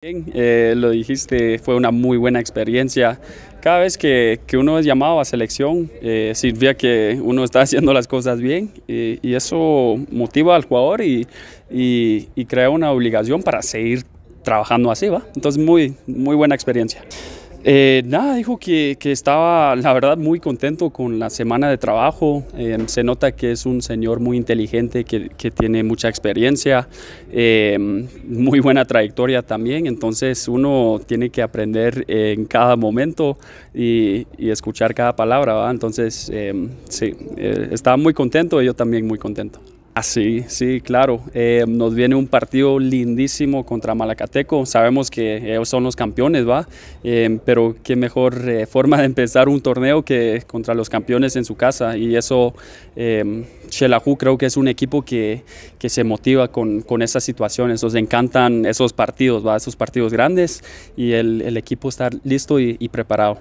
Eh, lo dijiste, fue una muy buena experiencia. Cada vez que, que uno es llamado a selección, eh, significa que uno está haciendo las cosas bien y eso motiva al jugador y, y, y, crea una obligación para seguir trabajando así, ¿va? Entonces, muy, muy buena experiencia. Eh, nada, dijo que, que, estaba, la verdad, muy contento con la semana de trabajo. Eh, se nota que es un señor muy inteligente, que, que tiene mucha experiencia, eh, muy buena trayectoria también. Entonces uno tiene que aprender en cada momento y, escuchar cada palabra. ¿va? Entonces, eh, sí, eh, estaba muy contento y yo también muy contento. Ah, sí, sí, claro. Eh, nos viene un partido lindísimo contra Malacateco. Sabemos que ellos son los campeones, ¿va? Eh, pero qué mejor eh, forma de empezar un torneo que contra los campeones en su casa. Y eso, Xelajú creo que es un equipo que, que se motiva con, con, esas situaciones. Nos encantan esos partidos, ¿va? Esos partidos grandes y el, equipo está listo y preparado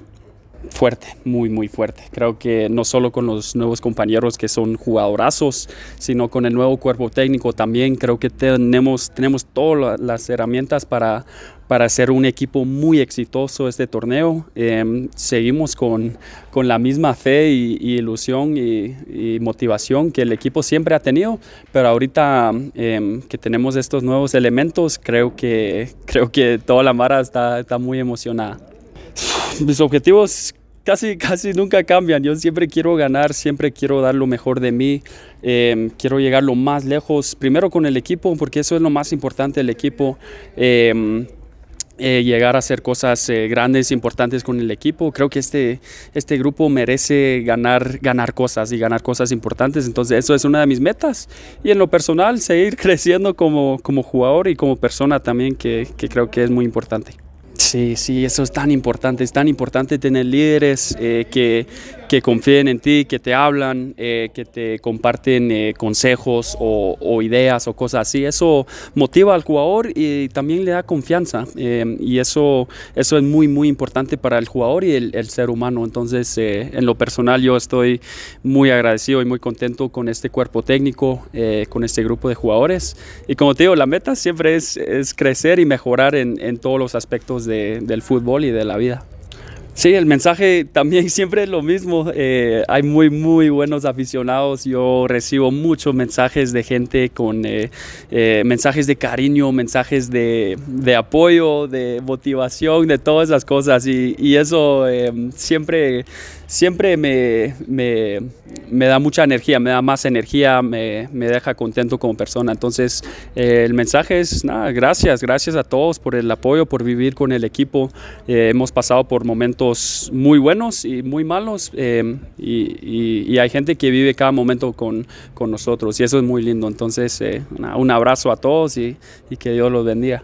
fuerte, muy, muy fuerte. Creo que no solo con los nuevos compañeros que son jugadorazos, sino con el nuevo cuerpo técnico también. Creo que tenemos, tenemos todas las herramientas para, para ser un equipo muy exitoso este torneo. Eh, seguimos con, con, la misma fe y, y ilusión y, y, motivación que el equipo siempre ha tenido, pero ahorita eh, que tenemos estos nuevos elementos, creo que, creo que toda la Mara está, está muy emocionada mis objetivos casi, casi nunca cambian. Yo siempre quiero ganar, siempre quiero dar lo mejor de mí. Eh, quiero llegar lo más lejos, primero con el equipo, porque eso es lo más importante del equipo. Eh, eh, llegar a hacer cosas eh, grandes, importantes con el equipo. Creo que este, este grupo merece ganar, ganar cosas y ganar cosas importantes. Entonces eso es una de mis metas. Y en lo personal, seguir creciendo como, como jugador y como persona también, que, que creo que es muy importante. Sí, sí, eso es tan importante, es tan importante tener líderes eh, que, que, confíen en ti, que te hablan, eh, que te comparten eh, consejos o, o, ideas o cosas así. Eso motiva al jugador y también le da confianza y eso, eso es muy, muy importante para el jugador y el, el ser humano. Entonces, en lo personal yo estoy muy agradecido y muy contento con este cuerpo técnico, con este grupo de jugadores. Y como te digo, la meta siempre es, es crecer y mejorar en, en todos los aspectos de, del fútbol y de la vida. Sí, el mensaje también siempre es lo mismo. Eh, hay muy, muy buenos aficionados. Yo recibo muchos mensajes de gente con eh, eh, mensajes de cariño, mensajes de, apoyo, de motivación, de todas esas cosas. Y, y eso siempre, siempre me, me, me, da mucha energía, me da más energía, me, me deja contento como persona. Entonces, el mensaje es, nada, gracias, gracias a todos por el apoyo, por vivir con el equipo. hemos pasado por momentos muy buenos y muy malos eh, y, y, y, hay gente que vive cada momento con, con, nosotros y eso es muy lindo. Entonces, eh, una, un abrazo a todos y, y que Dios los bendiga.